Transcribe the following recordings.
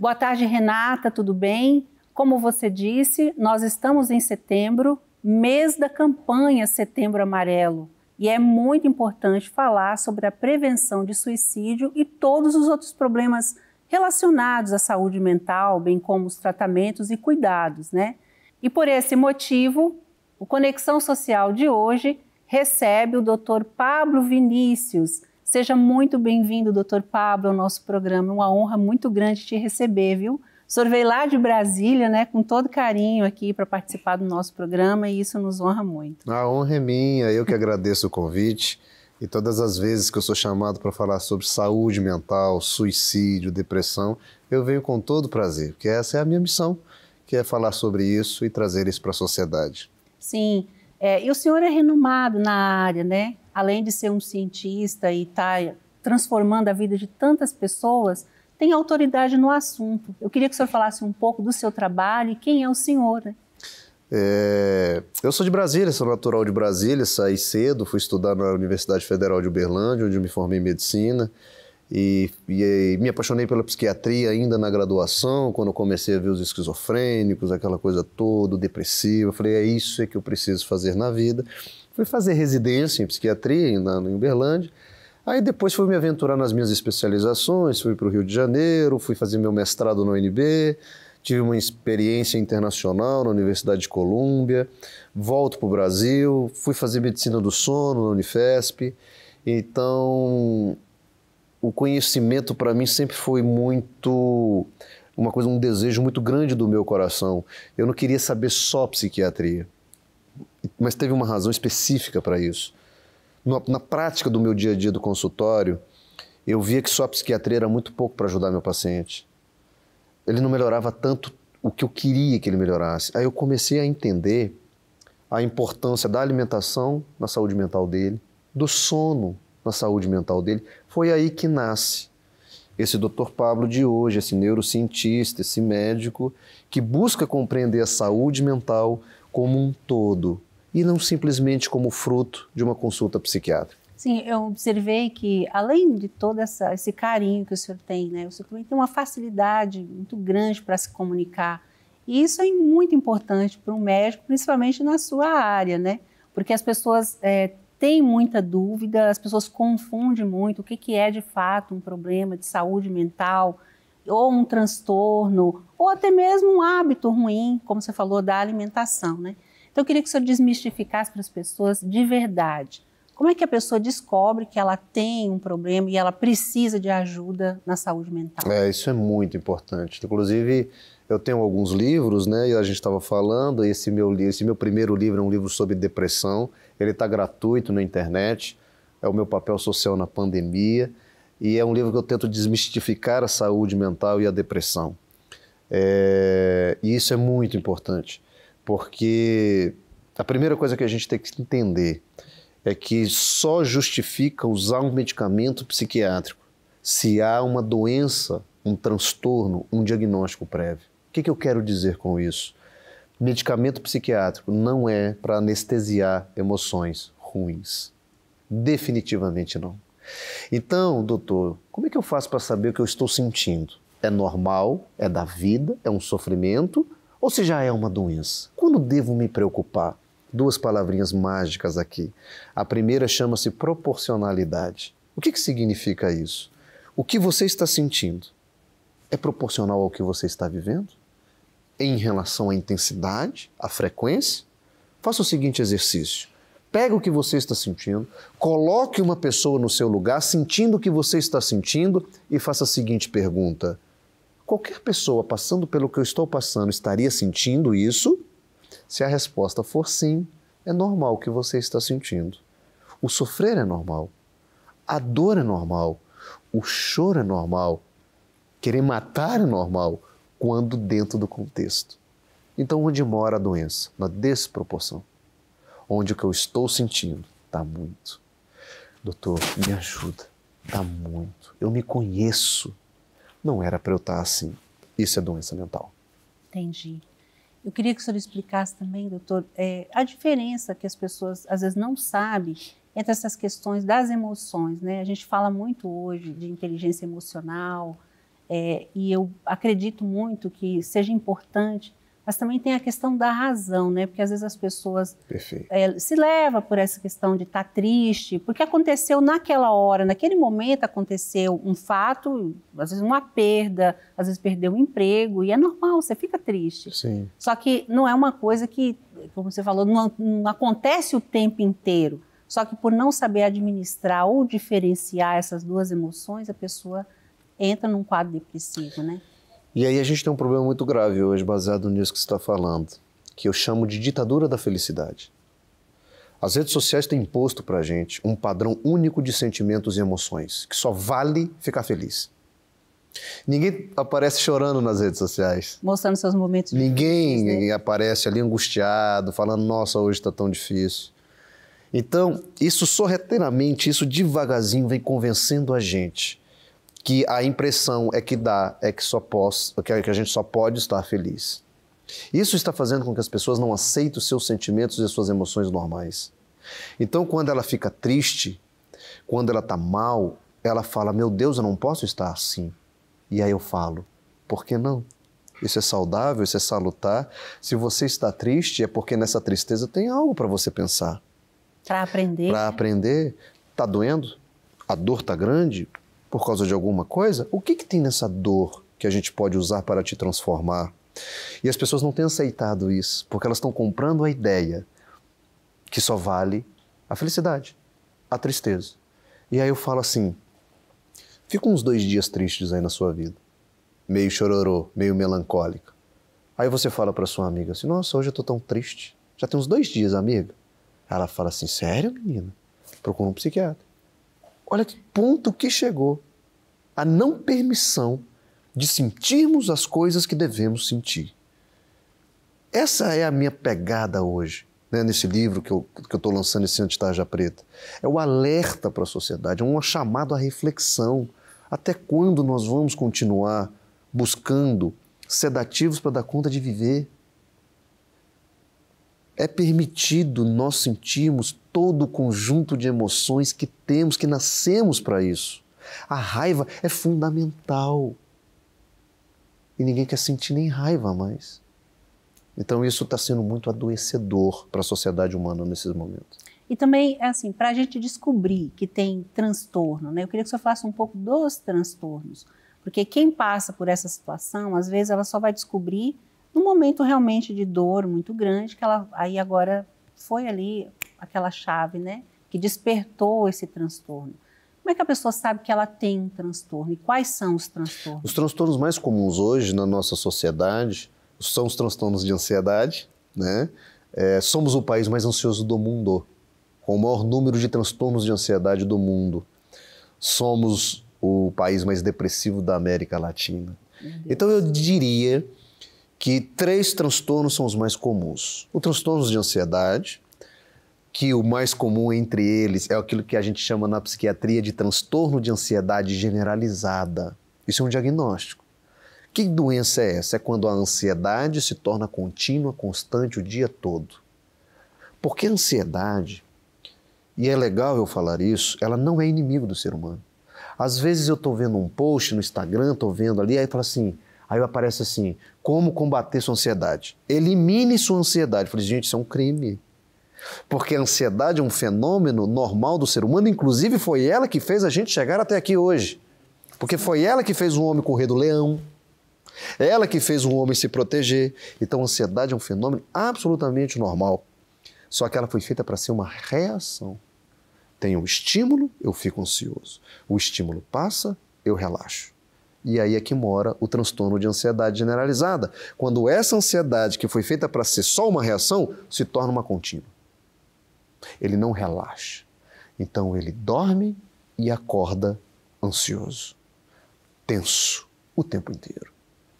Boa tarde, Renata, tudo bem? Como você disse, nós estamos em setembro, mês da campanha Setembro Amarelo. E é muito importante falar sobre a prevenção de suicídio e todos os outros problemas relacionados à saúde mental, bem como os tratamentos e cuidados, né? E por esse motivo, o Conexão Social de hoje recebe o Dr. Pablo Vinícius. Seja muito bem-vindo, Dr. Pablo, ao nosso programa. Uma honra muito grande te receber, viu? O senhor veio lá de Brasília, né, com todo carinho aqui para participar do nosso programa e isso nos honra muito. A honra é minha, eu que agradeço o convite. E todas as vezes que eu sou chamado para falar sobre saúde mental, suicídio, depressão, eu venho com todo prazer, porque essa é a minha missão, que é falar sobre isso e trazer isso para a sociedade. Sim, é, e o senhor é renomado na área, né? Além de ser um cientista e estar tá transformando a vida de tantas pessoas, tem autoridade no assunto. Eu queria que o senhor falasse um pouco do seu trabalho e quem é o senhor, né? É, eu sou de Brasília, sou natural de Brasília, saí cedo, fui estudar na Universidade Federal de Uberlândia, onde me formei em medicina. E, e, me apaixonei pela psiquiatria ainda na graduação, quando comecei a ver os esquizofrênicos, aquela coisa toda, depressiva. Falei, é isso que eu preciso fazer na vida. Fui fazer residência em psiquiatria na, em Uberlândia. Aí depois fui me aventurar nas minhas especializações, fui para o Rio de Janeiro, fui fazer meu mestrado no UNB, tive uma experiência internacional na Universidade de Colômbia, volto para o Brasil, fui fazer medicina do sono na Unifesp. Então, o conhecimento para mim sempre foi muito uma coisa, um desejo muito grande do meu coração. Eu não queria saber só psiquiatria, mas teve uma razão específica para isso. Na, na, prática do meu dia a dia do consultório, eu via que só a psiquiatria era muito pouco para ajudar meu paciente ele não melhorava tanto o que eu queria que ele melhorasse. Aí eu comecei a entender a importância da alimentação na saúde mental dele, do sono na saúde mental dele. Foi aí que nasce esse Dr. Pablo de hoje, esse neurocientista, esse médico que busca compreender a saúde mental como um todo e não simplesmente como fruto de uma consulta psiquiátrica. Sim, eu observei que, além de todo essa, esse carinho que o senhor tem, né, o senhor também tem uma facilidade muito grande para se comunicar. E isso é muito importante para um médico, principalmente na sua área, né? Porque as pessoas é, têm muita dúvida, as pessoas confundem muito o que, que é de fato um problema de saúde mental, ou um transtorno, ou até mesmo um hábito ruim, como você falou, da alimentação, né? Então, eu queria que o senhor desmistificasse para as pessoas de verdade como é que a pessoa descobre que ela tem um problema e ela precisa de ajuda na saúde mental? É, isso é muito importante. Inclusive, eu tenho alguns livros, né? E a gente estava falando, esse meu, esse meu primeiro livro é um livro sobre depressão. Ele está gratuito na internet. É o meu papel social na pandemia. E é um livro que eu tento desmistificar a saúde mental e a depressão. É, e isso é muito importante, porque a primeira coisa que a gente tem que entender é que só justifica usar um medicamento psiquiátrico se há uma doença, um transtorno, um diagnóstico prévio. O que, que eu quero dizer com isso? Medicamento psiquiátrico não é para anestesiar emoções ruins. Definitivamente não. Então, doutor, como é que eu faço para saber o que eu estou sentindo? É normal? É da vida? É um sofrimento? Ou se já é uma doença? Quando devo me preocupar? duas palavrinhas mágicas aqui. A primeira chama-se proporcionalidade. O que, que significa isso? O que você está sentindo é proporcional ao que você está vivendo? Em relação à intensidade, à frequência? Faça o seguinte exercício. Pega o que você está sentindo, coloque uma pessoa no seu lugar sentindo o que você está sentindo e faça a seguinte pergunta: Qualquer pessoa passando pelo que eu estou passando estaria sentindo isso? Se a resposta for sim, é normal o que você está sentindo. O sofrer é normal. A dor é normal. O choro é normal. Querer matar é normal quando dentro do contexto. Então, onde mora a doença? Na desproporção. Onde o que eu estou sentindo está muito. Doutor, me ajuda. Está muito. Eu me conheço. Não era para eu estar assim. Isso é doença mental. Entendi. Eu queria que o senhor explicasse também, doutor, é, a diferença que as pessoas às vezes não sabem entre essas questões das emoções, né? A gente fala muito hoje de inteligência emocional, É, e eu acredito muito que seja importante mas também tem a questão da razão, né? Porque às vezes as pessoas é, se levam por essa questão de estar tá triste, porque aconteceu naquela hora, naquele momento aconteceu um fato, às vezes uma perda, às vezes perdeu um emprego, e é normal, você fica triste. Sim. Só que não é uma coisa que, como você falou, não, não acontece o tempo inteiro. Só que por não saber administrar ou diferenciar essas duas emoções, a pessoa entra num quadro depressivo, né? E aí a gente tem um problema muito grave hoje, baseado nisso que você está falando, que eu chamo de ditadura da felicidade. As redes sociais têm imposto para a gente um padrão único de sentimentos e emoções, que só vale ficar feliz. Ninguém aparece chorando nas redes sociais. Mostrando seus momentos Ninguém né? aparece ali angustiado, falando, nossa, hoje está tão difícil. Então, isso sorrateiramente, isso devagarzinho vem convencendo a gente que a impressão é que dá é que só posso, que a gente só pode estar feliz. Isso está fazendo com que as pessoas não aceitem os seus sentimentos e suas emoções normais. Então, quando ela fica triste, quando ela está mal, ela fala: Meu Deus, eu não posso estar assim. E aí eu falo: Por que não? Isso é saudável, isso é salutar. Se você está triste, é porque nessa tristeza tem algo para você pensar. Para aprender. Para aprender. Está doendo? A dor está grande? Por causa de alguma coisa, o que, que tem nessa dor que a gente pode usar para te transformar? E as pessoas não têm aceitado isso, porque elas estão comprando a ideia que só vale a felicidade, a tristeza. E aí eu falo assim: fica uns dois dias tristes aí na sua vida, meio chororô, meio melancólica. Aí você fala para sua amiga assim: nossa, hoje eu tô tão triste. Já tem uns dois dias, amiga. Ela fala assim: sério, menina? Procura um psiquiatra. Olha que ponto que chegou a não permissão de sentirmos as coisas que devemos sentir. Essa é a minha pegada hoje, né, nesse livro que eu estou lançando esse Antitarja Preta. É o alerta para a sociedade, é um chamado à reflexão. Até quando nós vamos continuar buscando sedativos para dar conta de viver? é permitido nós sentirmos todo o conjunto de emoções que temos, que nascemos para isso. A raiva é fundamental. E ninguém quer sentir nem raiva mais. Então isso está sendo muito adoecedor para a sociedade humana nesses momentos. E também, é assim, para a gente descobrir que tem transtorno, né? eu queria que você falasse um pouco dos transtornos. Porque quem passa por essa situação, às vezes ela só vai descobrir num momento realmente de dor muito grande, que ela aí agora foi ali aquela chave, né, que despertou esse transtorno. Como é que a pessoa sabe que ela tem um transtorno e quais são os transtornos? Os transtornos mais comuns hoje na nossa sociedade são os transtornos de ansiedade, né? É, somos o país mais ansioso do mundo, com o maior número de transtornos de ansiedade do mundo. Somos o país mais depressivo da América Latina. Então eu diria que três transtornos são os mais comuns. O transtorno de ansiedade, que o mais comum entre eles é aquilo que a gente chama na psiquiatria de transtorno de ansiedade generalizada. Isso é um diagnóstico. Que doença é essa? É quando a ansiedade se torna contínua, constante o dia todo. Porque a ansiedade, e é legal eu falar isso, ela não é inimigo do ser humano. Às vezes eu estou vendo um post no Instagram, estou vendo ali, aí fala assim, Aí aparece assim: como combater sua ansiedade? Elimine sua ansiedade. Eu falei, gente, isso é um crime. Porque a ansiedade é um fenômeno normal do ser humano, inclusive foi ela que fez a gente chegar até aqui hoje. Porque foi ela que fez o homem correr do leão, ela que fez o homem se proteger. Então a ansiedade é um fenômeno absolutamente normal. Só que ela foi feita para ser uma reação. Tem um estímulo, eu fico ansioso. O estímulo passa, eu relaxo. E aí é que mora o transtorno de ansiedade generalizada, quando essa ansiedade que foi feita para ser só uma reação se torna uma contínua. Ele não relaxa. Então ele dorme e acorda ansioso, tenso o tempo inteiro.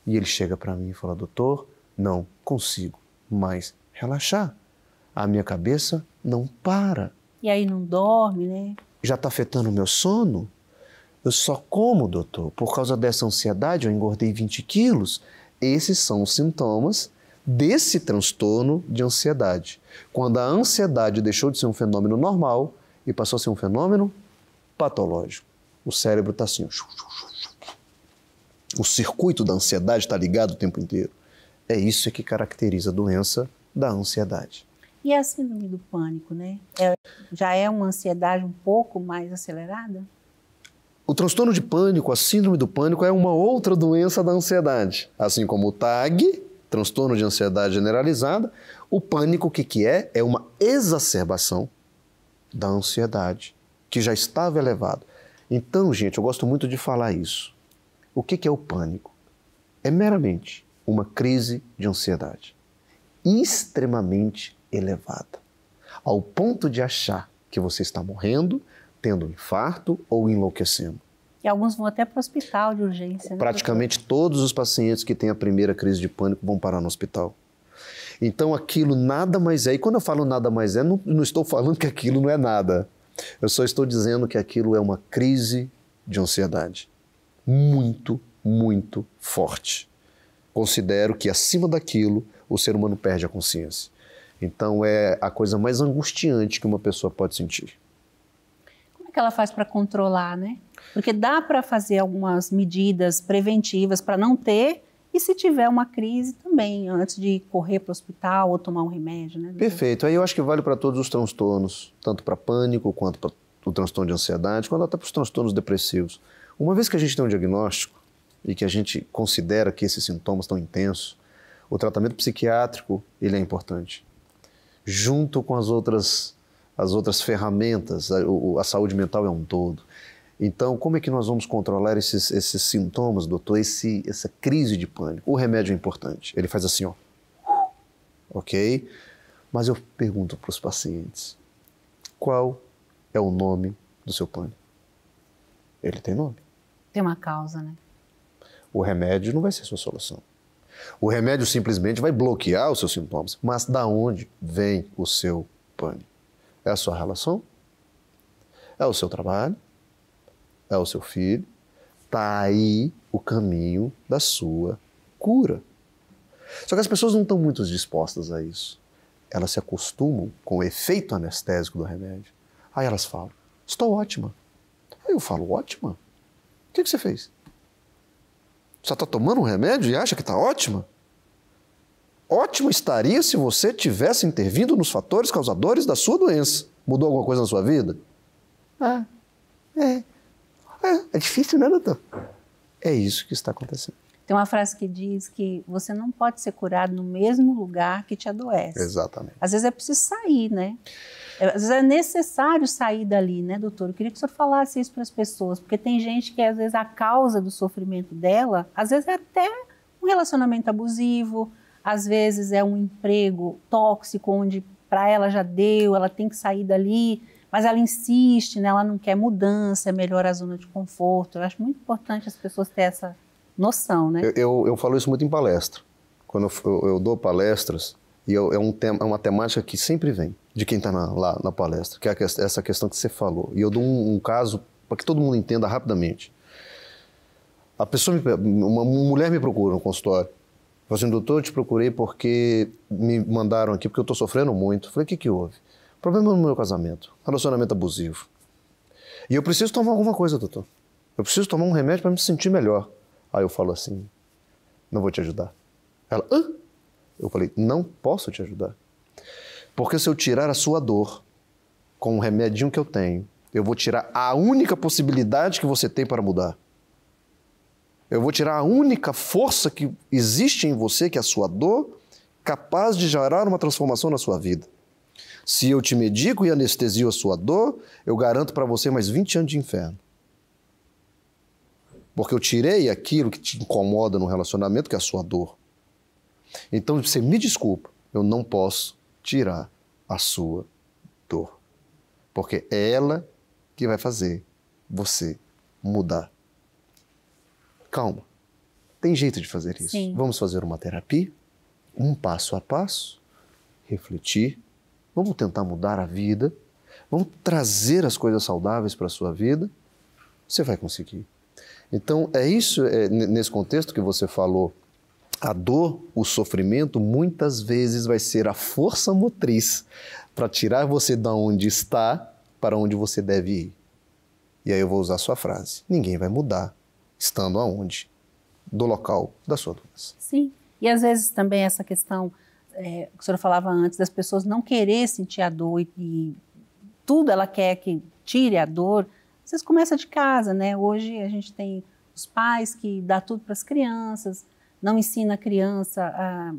E ele chega para mim e fala: Doutor, não consigo mais relaxar. A minha cabeça não para. E aí não dorme, né? Já está afetando o meu sono? Eu só como, doutor, por causa dessa ansiedade, eu engordei 20 quilos. Esses são os sintomas desse transtorno de ansiedade. Quando a ansiedade deixou de ser um fenômeno normal e passou a ser um fenômeno patológico. O cérebro está assim. O circuito da ansiedade está ligado o tempo inteiro. É isso que caracteriza a doença da ansiedade. E a síndrome do pânico, né? É, já é uma ansiedade um pouco mais acelerada? O transtorno de pânico, a síndrome do pânico, é uma outra doença da ansiedade. Assim como o TAG, transtorno de ansiedade generalizada, o pânico, o que, que é? É uma exacerbação da ansiedade, que já estava elevado. Então, gente, eu gosto muito de falar isso. O que, que é o pânico? É meramente uma crise de ansiedade extremamente elevada, ao ponto de achar que você está morrendo, tendo um infarto ou enlouquecendo. Alguns vão até para o hospital de urgência. Né? Praticamente todos os pacientes que têm a primeira crise de pânico vão parar no hospital. Então aquilo nada mais é. E quando eu falo nada mais é, não, não estou falando que aquilo não é nada. Eu só estou dizendo que aquilo é uma crise de ansiedade muito, muito forte. Considero que acima daquilo o ser humano perde a consciência. Então é a coisa mais angustiante que uma pessoa pode sentir. Que ela faz para controlar, né? Porque dá para fazer algumas medidas preventivas para não ter e se tiver uma crise também, antes de correr para o hospital ou tomar um remédio, né? Perfeito. Aí eu acho que vale para todos os transtornos, tanto para pânico quanto para o transtorno de ansiedade, quanto até para os transtornos depressivos. Uma vez que a gente tem um diagnóstico e que a gente considera que esses sintomas estão intensos, o tratamento psiquiátrico ele é importante. Junto com as outras, as outras ferramentas, a, a saúde mental é um todo. Então, como é que nós vamos controlar esses, esses sintomas, doutor? Esse, essa crise de pânico? O remédio é importante. Ele faz assim, ó. Ok? Mas eu pergunto para os pacientes: qual é o nome do seu pânico? Ele tem nome. Tem uma causa, né? O remédio não vai ser a sua solução. O remédio simplesmente vai bloquear os seus sintomas. Mas da onde vem o seu pânico? É a sua relação? É o seu trabalho? é o seu filho, está aí o caminho da sua cura. Só que as pessoas não estão muito dispostas a isso. Elas se acostumam com o efeito anestésico do remédio. Aí elas falam: Estou ótima. Aí eu falo: Ótima? O que, que você fez? Você está tomando um remédio e acha que está ótima? Ótima estaria se você tivesse intervindo nos fatores causadores da sua doença. Mudou alguma coisa na sua vida? Ah, é. É, é difícil, né, doutor? É isso que está acontecendo. Tem uma frase que diz que você não pode ser curado no mesmo lugar que te adoece. Exatamente. Às vezes é preciso sair, né? É, às vezes é necessário sair dali, né, doutor? Eu queria que o senhor falasse isso para as pessoas, porque tem gente que às vezes a causa do sofrimento dela, às vezes é até um relacionamento abusivo, às vezes é um emprego tóxico onde para ela já deu, ela tem que sair dali mas ela insiste, né? ela não quer mudança, é melhor a zona de conforto. Eu acho muito importante as pessoas terem essa noção, né? Eu, eu, eu falo isso muito em palestra. Quando eu, eu dou palestras, e é, um tema, é uma temática que sempre vem de quem está lá na palestra, que é essa questão que você falou. E eu dou um, um caso para que todo mundo entenda rapidamente. A pessoa, me, uma mulher me procura no consultório. Falou assim, doutor, eu te procurei porque me mandaram aqui, porque eu estou sofrendo muito. falei, o que, que houve? Problema no meu casamento, relacionamento abusivo. E eu preciso tomar alguma coisa, doutor. Eu preciso tomar um remédio para me sentir melhor. Aí eu falo assim: não vou te ajudar. Ela, hã? Eu falei: não posso te ajudar. Porque se eu tirar a sua dor com o remedinho que eu tenho, eu vou tirar a única possibilidade que você tem para mudar. Eu vou tirar a única força que existe em você, que é a sua dor, capaz de gerar uma transformação na sua vida. Se eu te medico e anestesio a sua dor, eu garanto para você mais 20 anos de inferno. Porque eu tirei aquilo que te incomoda no relacionamento, que é a sua dor. Então você me desculpa, eu não posso tirar a sua dor. Porque é ela que vai fazer você mudar. Calma. Tem jeito de fazer isso. Sim. Vamos fazer uma terapia, um passo a passo, refletir Vamos tentar mudar a vida. Vamos trazer as coisas saudáveis para a sua vida. Você vai conseguir. Então, é isso, é, nesse contexto que você falou, a dor, o sofrimento, muitas vezes vai ser a força motriz para tirar você da onde está para onde você deve ir. E aí eu vou usar a sua frase: ninguém vai mudar estando aonde do local da sua doença. Sim. E às vezes também essa questão é, que a senhora falava antes, das pessoas não querer sentir a dor e, e tudo ela quer que tire a dor, às vezes começa de casa, né? Hoje a gente tem os pais que dá tudo para as crianças, não ensina a criança a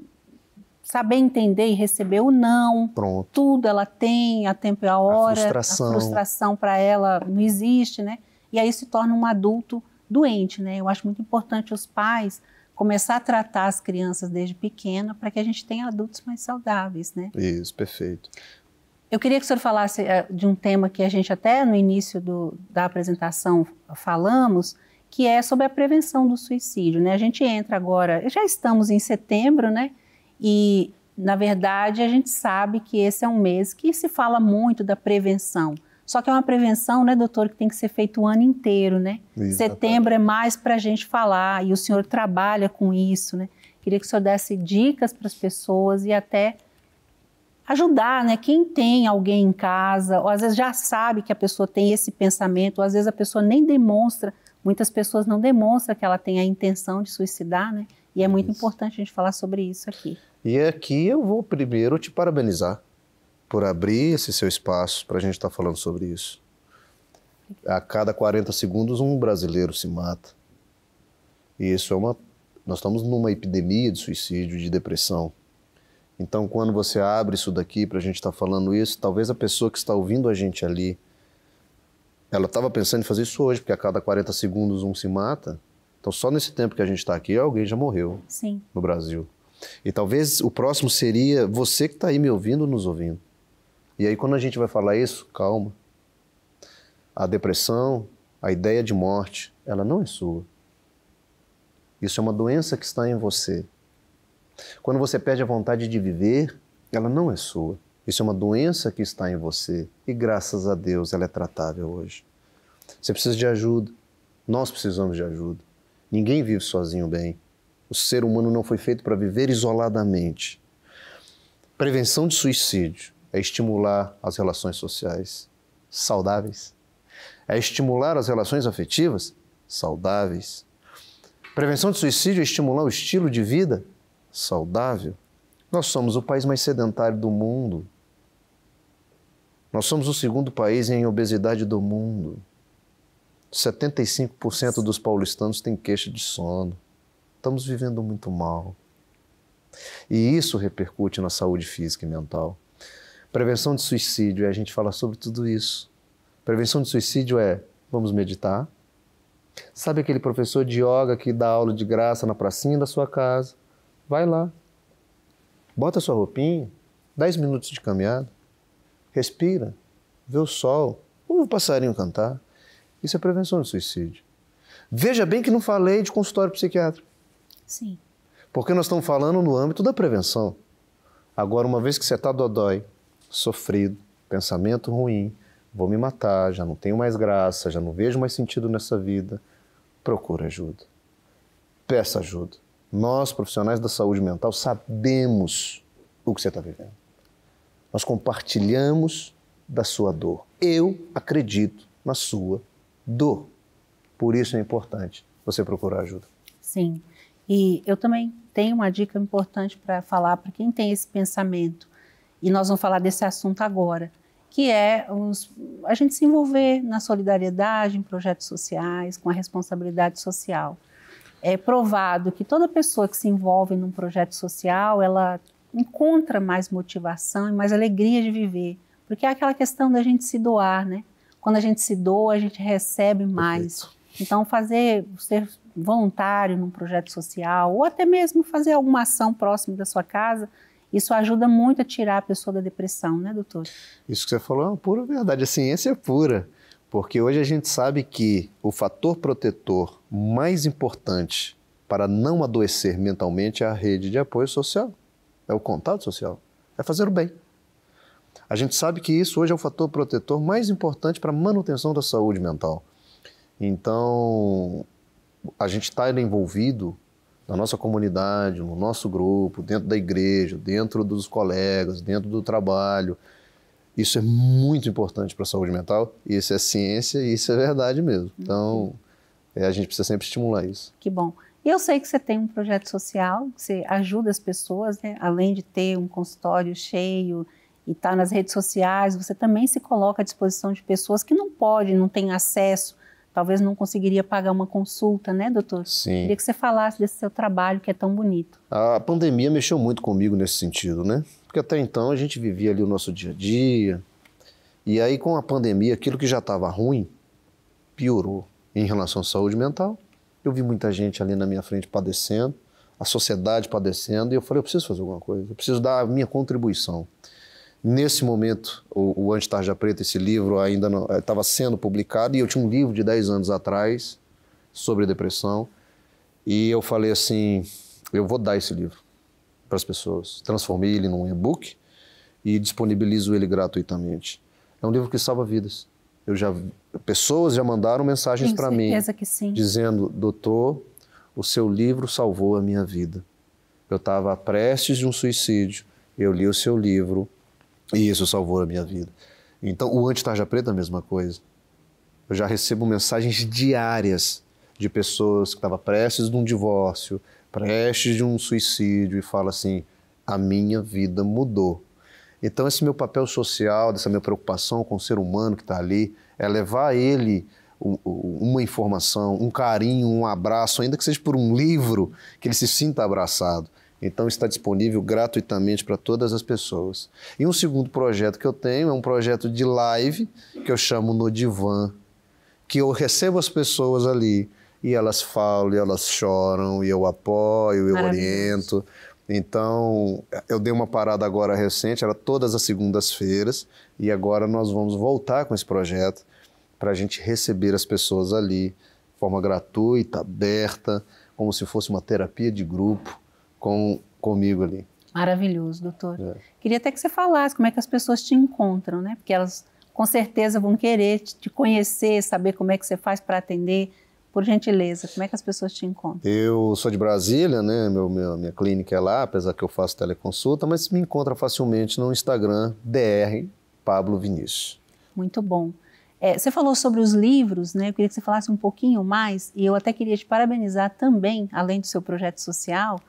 saber entender e receber o não. Pronto. Tudo ela tem, a tempo e a hora. A frustração. A frustração para ela não existe, né? E aí se torna um adulto doente, né? Eu acho muito importante os pais começar a tratar as crianças desde pequena para que a gente tenha adultos mais saudáveis, né? Isso, perfeito. Eu queria que o senhor falasse eh, de um tema que a gente até no início do, da apresentação falamos, que é sobre a prevenção do suicídio, né? A gente entra agora, já estamos em setembro, né? E na verdade a gente sabe que esse é um mês que se fala muito da prevenção. Só que é uma prevenção, né, doutor, que tem que ser feito o ano inteiro, né? Exatamente. Setembro é mais para a gente falar e o senhor trabalha com isso, né? Queria que o senhor desse dicas para as pessoas e até ajudar, né? Quem tem alguém em casa, ou às vezes já sabe que a pessoa tem esse pensamento, ou às vezes a pessoa nem demonstra, muitas pessoas não demonstram que ela tem a intenção de suicidar, né? E é muito isso. importante a gente falar sobre isso aqui. E aqui eu vou primeiro te parabenizar por abrir esse seu espaço para a gente estar tá falando sobre isso. A cada 40 segundos, um brasileiro se mata. E isso é uma. Nós estamos numa epidemia de suicídio, de depressão. Então, quando você abre isso daqui para a gente estar tá falando isso, talvez a pessoa que está ouvindo a gente ali, ela estava pensando em fazer isso hoje, porque a cada 40 segundos um se mata. Então, só nesse tempo que a gente está aqui, alguém já morreu Sim. no Brasil. E talvez o próximo seria você que está aí me ouvindo, nos ouvindo. E aí, quando a gente vai falar isso, calma. A depressão, a ideia de morte, ela não é sua. Isso é uma doença que está em você. Quando você perde a vontade de viver, ela não é sua. Isso é uma doença que está em você. E graças a Deus ela é tratável hoje. Você precisa de ajuda. Nós precisamos de ajuda. Ninguém vive sozinho bem. O ser humano não foi feito para viver isoladamente. Prevenção de suicídio é estimular as relações sociais saudáveis, é estimular as relações afetivas saudáveis. Prevenção de suicídio é estimular o estilo de vida saudável. Nós somos o país mais sedentário do mundo. Nós somos o segundo país em obesidade do mundo. 75% dos paulistanos têm queixa de sono. Estamos vivendo muito mal. E isso repercute na saúde física e mental. Prevenção de suicídio é a gente falar sobre tudo isso. Prevenção de suicídio é vamos meditar. Sabe aquele professor de yoga que dá aula de graça na pracinha da sua casa? Vai lá. Bota sua roupinha, 10 minutos de caminhada, respira, vê o sol, ouve o passarinho cantar. Isso é prevenção de suicídio. Veja bem que não falei de consultório psiquiátrico. Sim. Porque nós estamos falando no âmbito da prevenção. Agora, uma vez que você está dodói, sofrido, pensamento ruim, vou me matar, já não tenho mais graça, já não vejo mais sentido nessa vida, procure ajuda. Peça ajuda. Nós, profissionais da saúde mental, sabemos o que você está vivendo. Nós compartilhamos da sua dor. Eu acredito na sua dor. Por isso é importante você procurar ajuda. Sim. E eu também tenho uma dica importante para falar para quem tem esse pensamento e nós vamos falar desse assunto agora, que é os, a gente se envolver na solidariedade, em projetos sociais, com a responsabilidade social. É provado que toda pessoa que se envolve num projeto social, ela encontra mais motivação e mais alegria de viver, porque é aquela questão da gente se doar, né? Quando a gente se doa, a gente recebe mais. Perfeito. Então, fazer, ser voluntário num projeto social, ou até mesmo fazer alguma ação próxima da sua casa, isso ajuda muito a tirar a pessoa da depressão, né, doutor? Isso que você falou é uma pura verdade. A ciência é pura. Porque hoje a gente sabe que o fator protetor mais importante para não adoecer mentalmente é a rede de apoio social, é o contato social, é fazer o bem. A gente sabe que isso hoje é o fator protetor mais importante para a manutenção da saúde mental. Então, a gente está envolvido na nossa comunidade, no nosso grupo, dentro da igreja, dentro dos colegas, dentro do trabalho. Isso é muito importante para a saúde mental, isso é ciência e isso é verdade mesmo. Então, é, a gente precisa sempre estimular isso. Que bom. E E eu sei que você tem um projeto social, que você ajuda as pessoas, né? além de ter um consultório cheio e estar tá nas redes sociais, você também se coloca à disposição de pessoas que não podem, não têm acesso, talvez não conseguiria pagar uma consulta, né, doutor? Sim. Queria que você falasse desse seu trabalho que é tão bonito. A pandemia mexeu muito comigo nesse sentido, né? Porque até então a gente vivia ali o nosso dia a dia, e aí com a pandemia, aquilo que já estava ruim, piorou em relação à saúde mental eu vi muita gente ali na minha frente padecendo, a sociedade padecendo, e eu falei, eu preciso fazer alguma coisa, eu preciso dar a minha contribuição. Nesse momento, o, o Antitarja Preta, esse livro ainda estava eh, sendo publicado, e eu tinha um livro de 10 anos atrás sobre depressão, e eu falei assim, eu vou dar esse livro para as pessoas. Transformei ele num e-book e disponibilizo ele gratuitamente. É um livro que salva vidas. Eu já pessoas já mandaram mensagens para mim dizendo, doutor, o seu livro salvou a minha vida. Eu estava prestes de um suicídio, eu li o seu livro e isso salvou a minha vida. Então, o anti-tarja preta é a mesma coisa. Eu já recebo mensagens diárias de pessoas que estavam prestes de um divórcio, prestes de um suicídio e fala assim: a minha vida mudou. Então, esse meu papel social, dessa minha preocupação com o ser humano que está ali, é levar ele uma informação, um carinho, um abraço, ainda que seja por um livro, que ele se sinta abraçado. Então está disponível gratuitamente para todas as pessoas. E um segundo projeto que eu tenho é um projeto de live que eu chamo no divã, que eu recebo as pessoas ali e elas falam, e elas choram, e eu apoio, eu oriento. Então, eu dei uma parada agora recente, era todas as segundas-feiras, e agora nós vamos voltar com esse projeto para a gente receber as pessoas ali de forma gratuita, aberta, como se fosse uma terapia de grupo com, comigo ali. Maravilhoso, doutor. É. Queria até que você falasse como é que as pessoas te encontram, né? Porque elas com certeza vão querer te conhecer, saber como é que você faz para atender. Por gentileza, como é que as pessoas te encontram? Eu sou de Brasília, né? Meu, meu, minha clínica é lá, apesar que eu faço teleconsulta, mas me encontra facilmente no Instagram, DR Pablo Vinícius. Muito bom. É, você falou sobre os livros, né? Eu queria que você falasse um pouquinho mais, e eu até queria te parabenizar também, além do seu projeto social,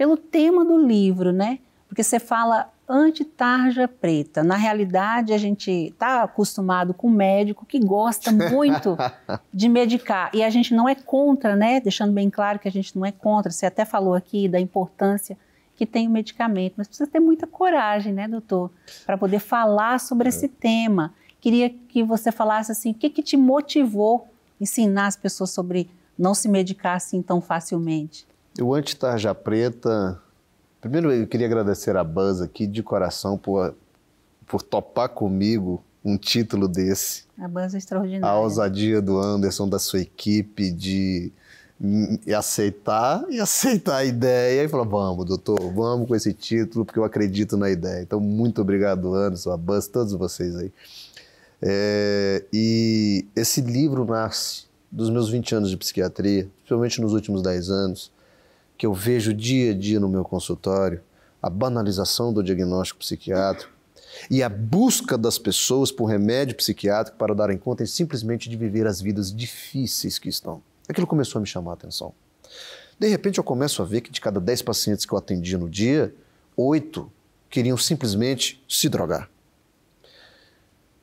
pelo tema do livro, né? Porque você fala anti-tarja preta. Na realidade, a gente está acostumado com um médico que gosta muito de medicar. E a gente não é contra, né? Deixando bem claro que a gente não é contra. Você até falou aqui da importância que tem o medicamento, mas precisa ter muita coragem, né, doutor, para poder falar sobre é. esse tema. Queria que você falasse assim, o que, que te motivou ensinar as pessoas sobre não se medicar assim tão facilmente? O anti-tarja preta Primeiro, eu queria agradecer a Buzz aqui de coração por, por topar comigo um título desse. A Buzz é extraordinária. A ousadia do Anderson, da sua equipe, de aceitar e aceitar a ideia e falar, vamos, doutor, vamos com esse título, porque eu acredito na ideia. Então, muito obrigado, Anderson, a Buzz, todos vocês aí. É, e esse livro nasce dos meus 20 anos de psiquiatria, principalmente nos últimos 10 anos, que eu vejo dia a dia no meu consultório, a banalização do diagnóstico psiquiátrico e a busca das pessoas por remédio psiquiátrico para darem conta simplesmente de viver as vidas difíceis que estão. Aquilo começou a me chamar a atenção. De repente eu começo a ver que de cada 10 pacientes que eu atendia no dia, oito queriam simplesmente se drogar.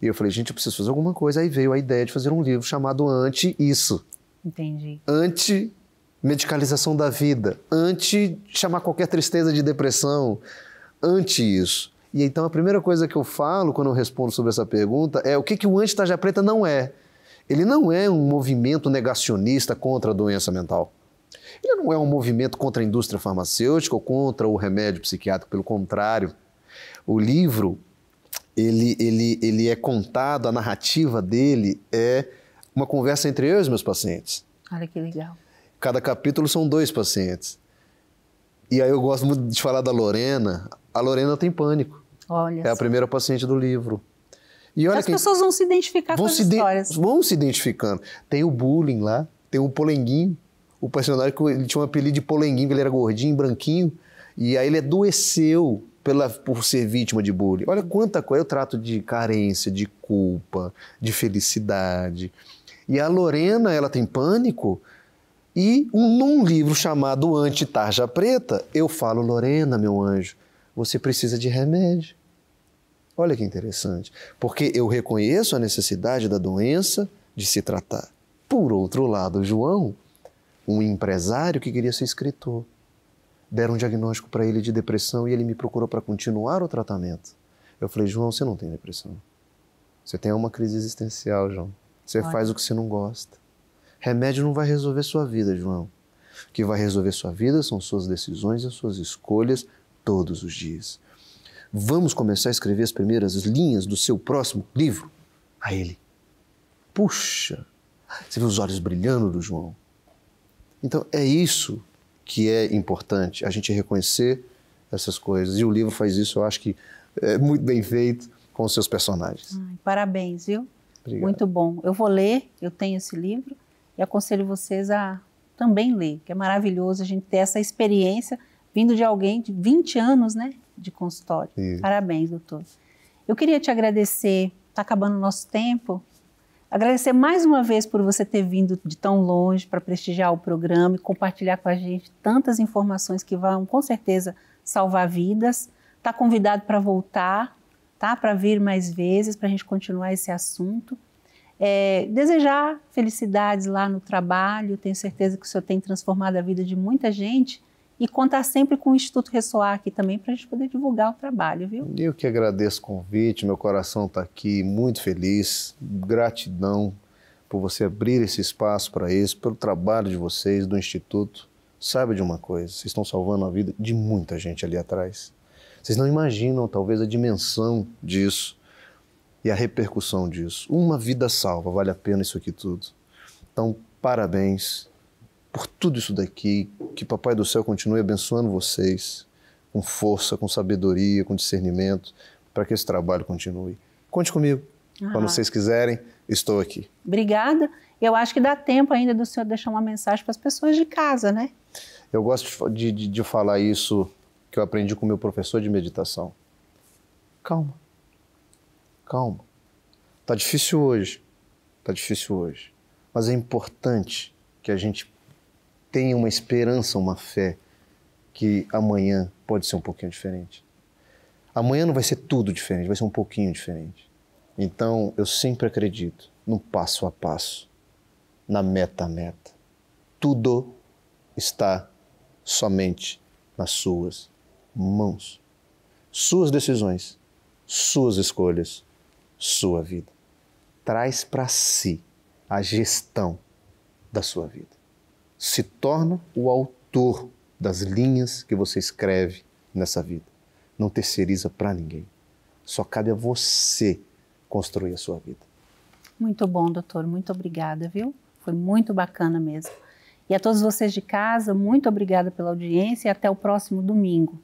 E eu falei, gente, eu preciso fazer alguma coisa. Aí veio a ideia de fazer um livro chamado Anti Isso. Entendi. Anti medicalização da vida, anti chamar qualquer tristeza de depressão, anti isso. E então a primeira coisa que eu falo quando eu respondo sobre essa pergunta é o que, que o anti-tarja preta não é. Ele não é um movimento negacionista contra a doença mental. Ele não é um movimento contra a indústria farmacêutica ou contra o remédio psiquiátrico, pelo contrário. O livro, ele, ele, ele é contado, a narrativa dele é uma conversa entre eu e os meus pacientes. Olha que legal. Cada capítulo são dois pacientes. E aí eu gosto muito de falar da Lorena. A Lorena tem pânico. Olha. É a primeira paciente do livro. E olha as quem... pessoas vão se identificar vão com as histórias. Vão se identificando. Tem o bullying lá, tem o polenguinho. O personagem ele tinha um apelido de polenguinho, ele era gordinho, branquinho. E aí ele adoeceu pela, por ser vítima de bullying. Olha quanta coisa. Eu trato de carência, de culpa, de felicidade. E a Lorena, ela tem pânico E num livro chamado Anti-Tarja Preta, eu falo, Lorena, meu anjo, você precisa de remédio. Olha que interessante. Porque eu reconheço a necessidade da doença de se tratar. Por outro lado, João, um empresário que queria ser escritor, deram um diagnóstico para ele de depressão e ele me procurou para continuar o tratamento. Eu falei, João, você não tem depressão. Você tem uma crise existencial, João. Você Olha. faz o que você não gosta. Remédio não vai resolver sua vida, João. O que vai resolver sua vida são suas decisões e suas escolhas todos os dias. Vamos começar a escrever as primeiras linhas do seu próximo livro? A ele. Puxa, você vê os olhos brilhando do João. Então é isso que é importante, a gente reconhecer essas coisas. E o livro faz isso, eu acho que é muito bem feito com os seus personagens. Ai, parabéns, viu? Obrigado. Muito bom. Eu vou ler, eu tenho esse livro e aconselho vocês a também ler, que é maravilhoso a gente ter essa experiência vindo de alguém de 20 anos, né, de consultório. Isso. Parabéns, doutor. Eu queria te agradecer, está acabando o nosso tempo, agradecer mais uma vez por você ter vindo de tão longe para prestigiar o programa e compartilhar com a gente tantas informações que vão, com certeza, salvar vidas. Está convidado para voltar, tá? Para vir mais vezes, para a gente continuar esse assunto. É, desejar felicidades lá no trabalho, tenho certeza que o senhor tem transformado a vida de muita gente e contar sempre com o Instituto Ressoar aqui também para a gente poder divulgar o trabalho, viu? Eu que agradeço o convite, meu coração está aqui muito feliz, gratidão por você abrir esse espaço para isso, pelo trabalho de vocês, do Instituto. Sabe de uma coisa, vocês estão salvando a vida de muita gente ali atrás. Vocês não imaginam, talvez, a dimensão disso e a repercussão disso. Uma vida salva, vale a pena isso aqui tudo. Então, parabéns, por tudo isso daqui. Que Papai do Céu continue abençoando vocês com força, com sabedoria, com discernimento, para que esse trabalho continue. Conte comigo. Ah. Quando vocês quiserem, estou aqui. Obrigada. Eu acho que dá tempo ainda do senhor deixar uma mensagem para as pessoas de casa, né? Eu gosto de, de, de falar isso que eu aprendi com meu professor de meditação. Calma. Calma. Tá difícil hoje. Tá difícil hoje. Mas é importante que a gente tenha uma esperança, uma fé que amanhã pode ser um pouquinho diferente. Amanhã não vai ser tudo diferente, vai ser um pouquinho diferente. Então, eu sempre acredito no passo a passo, na meta a meta. Tudo está somente nas suas mãos. Suas decisões, suas escolhas, sua vida. Traz para si a gestão da sua vida se torna o autor das linhas que você escreve nessa vida. Não terceiriza para ninguém. Só cabe a você construir a sua vida. Muito bom, doutor. Muito obrigada, viu? Foi muito bacana mesmo. E a todos vocês de casa, muito obrigada pela audiência e até o próximo domingo.